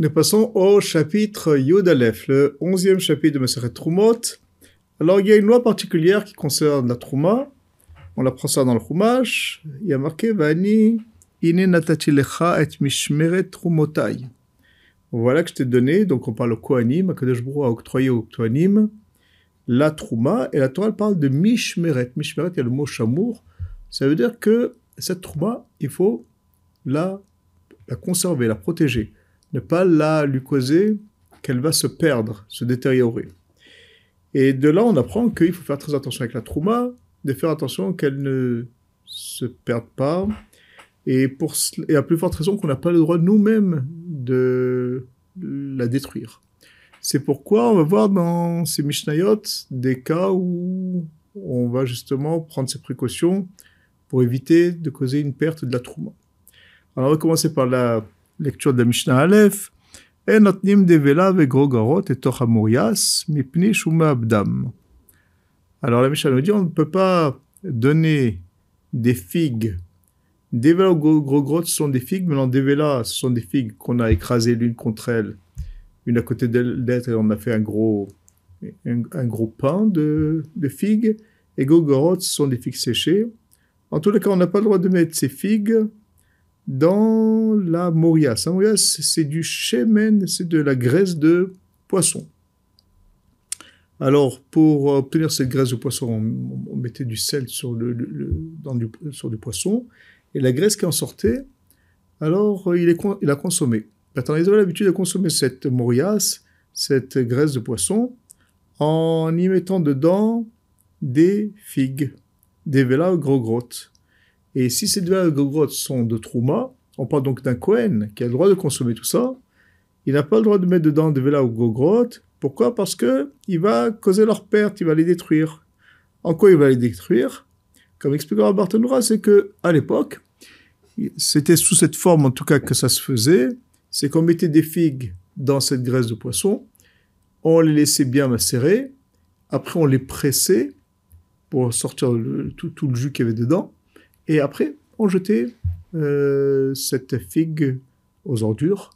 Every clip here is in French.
Nous passons au chapitre Yud Aleph, le onzième chapitre de Maseret Trumot. Alors, il y a une loi particulière qui concerne la Trouma. On apprend ça dans le Chumash. Il y a marqué Vani ine natati lecha et mishmeret trumotai. Voilà que je t'ai donné, donc on parle au Kohanim, Akadosh Baruch a octroyé au Kohanim la Trouma, et la Torah parle de mishmeret. Mishmeret, il y a le mot chamour. Ça veut dire que cette Trouma, il faut la, la conserver, la protéger ne pas la lui causer qu'elle va se perdre, se détériorer. Et de là, on apprend qu'il faut faire très attention avec la trouma, de faire attention qu'elle ne se perde pas, et, pour, et à plus forte raison qu'on n'a pas le droit nous-mêmes de la détruire. C'est pourquoi on va voir dans ces Mishnayot des cas où on va justement prendre ces précautions pour éviter de causer une perte de la trouma. Alors on va commencer par la devela vegrogarot et tochamorias mipni shuma abdam. Alors la Mishnah nous dit on ne peut pas donner des figues. Devela ou grogrot sont des figues, mais non, devela sont des figues qu'on a écrasées l'une contre elles, une à côté d'être et on a fait un gros, un, gros pain de, figues. Et grogorot ce sont des figues séchées. En tous les cas, on n'a pas le droit de mettre ces figues dans la morias. La morias, c'est du shemen, c'est de la graisse de poisson. Alors, pour obtenir cette graisse de poisson, on, mettait du sel sur, le, du, sur du poisson, et la graisse qui en sortait, alors il, a consommé. Maintenant, ils avaient l'habitude de consommer cette morias, cette graisse de poisson, en y mettant dedans des figues, des vélas gros grottes. Et si ces deux grottes sont de Trouma, on parle donc d'un Kohen qui a le droit de consommer tout ça, il n'a pas le droit de mettre dedans des Vela ou grottes. Pourquoi? Parce que il va causer leur perte, il va les détruire. En quoi il va les détruire? Comme expliquera Barthénoura, c'est que à l'époque, c'était sous cette forme en tout cas que ça se faisait, c'est qu'on mettait des figues dans cette graisse de poisson, on les laissait bien macérer, après on les pressait pour sortir tout, tout, le jus qu'il y avait dedans, et après, on jetait euh, cette figue aux ordures.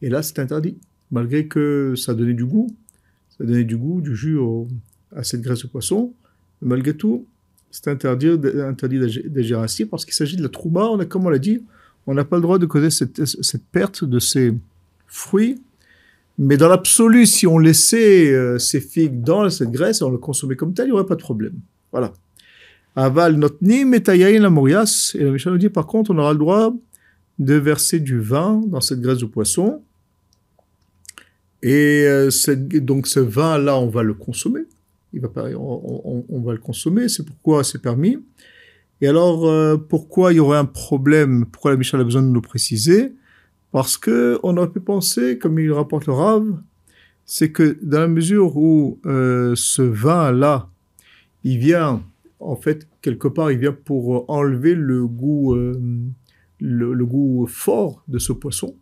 Et là, c'est interdit. Malgré que ça donnait du goût, ça donnait du goût, du jus à cette graisse de poisson. malgré tout, c'est interdit, interdit d'agir ainsi parce qu'il s'agit de la trouma. On comme on l'a dit, on n'a pas le droit de causer cette, cette, perte de ces fruits. Mais dans l'absolu, si on laissait euh, ces figues dans cette graisse et on le consommait comme tel, il n'y aurait pas de problème. Voilà. Aval notnim et la morias. Et la Mishnah nous dit par contre, on aura le droit de verser du vin dans cette graisse de poisson. Et euh, donc ce vin-là, on va le consommer. Il va, on, va le consommer, c'est pourquoi c'est permis. Et alors, euh, pourquoi il y aurait un problème? Pourquoi la Mishnah a besoin de nous préciser? Parce que on aurait pu penser, comme il rapporte le Rav, c'est que dans la mesure où euh, ce vin-là, il vient en fait, quelque part, il vient pour enlever le goût, euh, le, goût fort de ce poisson.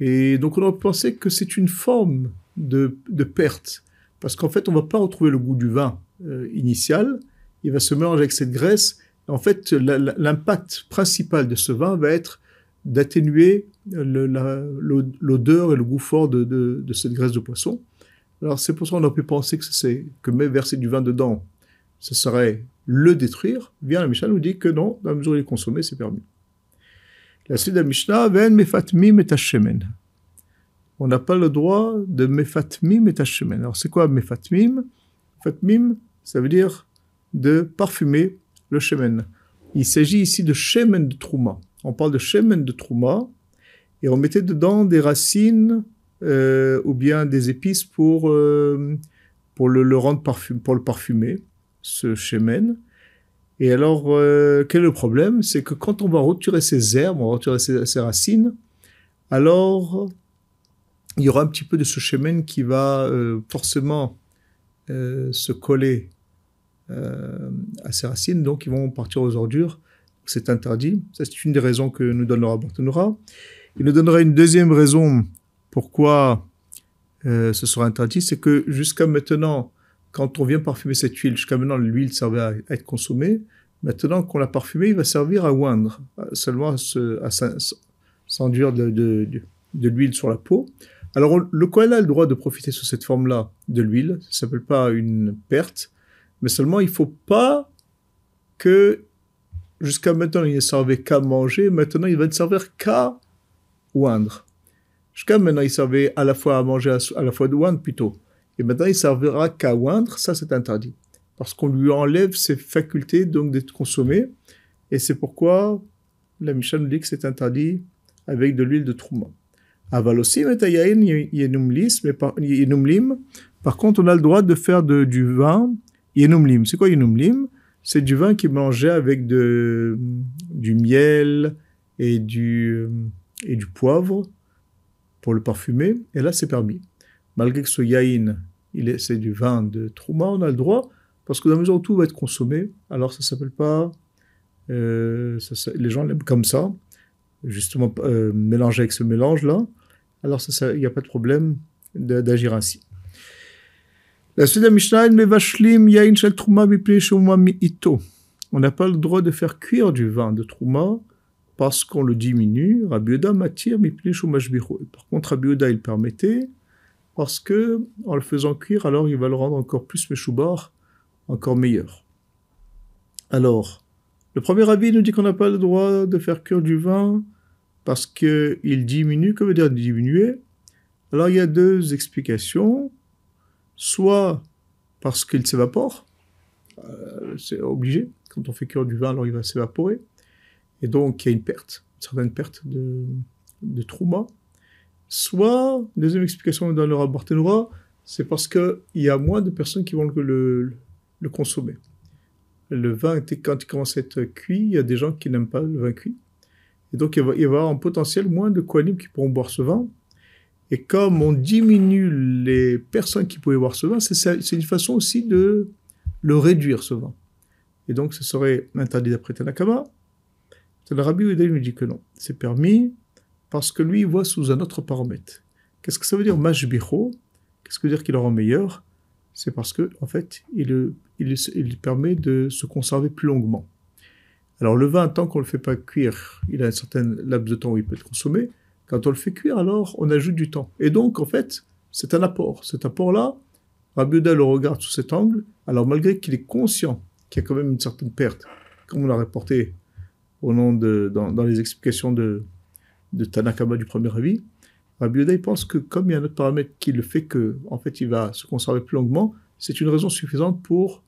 Et donc, on aurait pensé que c'est une forme de, perte. Parce qu'en fait, on ne va pas retrouver le goût du vin euh, initial. Il va se mélanger avec cette graisse. En fait, l'impact principal de ce vin va être d'atténuer l'odeur et le goût fort de, cette graisse de poisson. Alors, c'est pour ça qu'on a pu penser que c'est que verser du vin dedans, ce serait le détruire, bien la Mishnah nous dit que non, dans la mesure où il est consommé, c'est permis. La suite de la Mishnah, et On n'a pas le droit de mefatmim et Alors c'est quoi mefatmim? Mefatmim, ça veut dire de parfumer le shemen. Il s'agit ici de shemen de trouma. On parle de shemen de trouma et on mettait dedans des racines euh, ou bien des épices pour, euh, pour le, le rendre parfum, pour le parfumer ce chemin. Et alors, euh, quel est le problème? C'est que quand on va retirer ces herbes, on va retirer ces, racines, alors il y aura un petit peu de ce chemin qui va euh, forcément euh, se coller à ces racines, donc ils vont partir aux ordures. C'est interdit. Ça, c'est une des raisons que nous donnera Bartonora. Il nous donnera une deuxième raison pourquoi ce sera interdit, c'est que jusqu'à maintenant, quand on vient parfumer cette huile, jusqu'à maintenant l'huile servait à être consommée, maintenant qu'on l'a parfumée, il va servir à oindre, seulement à s'enduire de, l'huile sur la peau. Alors, le Kohen a le droit de profiter sous cette forme-là de l'huile. Ça s'appelle pas une perte, mais seulement il faut pas que jusqu'à maintenant il ne servait qu'à manger, maintenant il va ne servir qu'à oindre. Jusqu'à maintenant il servait à la fois à manger, à la fois de oindre plutôt. Et maintenant il servira qu'à oindre, ça c'est interdit. Parce qu'on lui enlève ses facultés donc d'être consommé. Et c'est pourquoi la Mishnah nous dit que c'est interdit avec de l'huile de trouma. Aval aussi, par contre, on a le droit de faire du vin yenumlim. C'est quoi yenumlim C'est du vin qui est mangé avec du miel et du, et du poivre pour le parfumer. Et là, c'est permis. Malgré que ce yain, c'est du vin de trouma, on a le droit, parce que dans la mesure où tout va être consommé, alors ça s'appelle pas. Euh, les gens l'aiment comme ça, justement euh, mélangé avec ce mélange-là alors il n'y a pas de problème d'agir ainsi. La suite de Mishnah, on n'a pas le droit de faire cuire du vin de Trouma parce qu'on le diminue. Rabbi m'attire Par contre, Rabbi il permettait parce que en le faisant cuire, alors il va le rendre encore plus méchoubar, encore meilleur. Alors, le premier avis nous dit qu'on n'a pas le droit de faire cuire du vin parce qu'il diminue, que veut dire diminuer? Alors il y a deux explications. Soit parce qu'il s'évapore, euh, c'est obligé, quand on fait cuire du vin, alors il va s'évaporer, et donc il y a une perte, une certaine perte de, de trauma. Soit, deuxième explication dans le rapport c'est parce qu'il y a moins de personnes qui vont le, consommer. Le vin, quand il commence à être cuit, il y a des gens qui n'aiment pas le vin cuit. Et donc, il va y avoir en potentiel moins de Kohanim qui pourront boire ce vin. Et comme on diminue les personnes qui pouvaient boire ce vin, c'est une façon aussi de le réduire, ce vin. Et donc, ce serait interdit d'après Tanakama. Rabbi Uday nous dit que non. C'est permis parce que lui, il voit sous un autre paramètre. Qu'est-ce que ça veut dire mashbicho Qu'est-ce que veut dire qu'il rend meilleur? C'est parce que, en fait, il, il, permet de se conserver plus longuement. Alors le vin, tant qu'on ne le fait pas cuire, il a un certain laps de temps où il peut être consommé. Quand on le fait cuire, alors on ajoute du temps. Et donc, en fait, c'est un apport. Cet apport-là, Rabbi le regarde sous cet angle. Alors malgré qu'il est conscient qu'il y a quand même une certaine perte, comme on l'a reporté au nom de, dans, les explications de, de Tanakama du premier avis, Rabbi pense que comme il y a un autre paramètre qui le fait que, en fait, il va se conserver plus longuement, c'est une raison suffisante pour,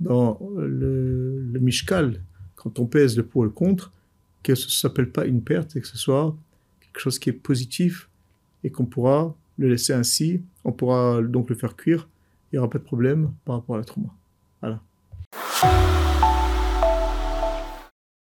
dans le, le quand on pèse le pour et le contre, que ce ne s'appelle pas une perte et que ce soit quelque chose qui est positif et qu'on pourra le laisser ainsi, on pourra donc le faire cuire, il n'y aura pas de problème par rapport à la trauma. Voilà.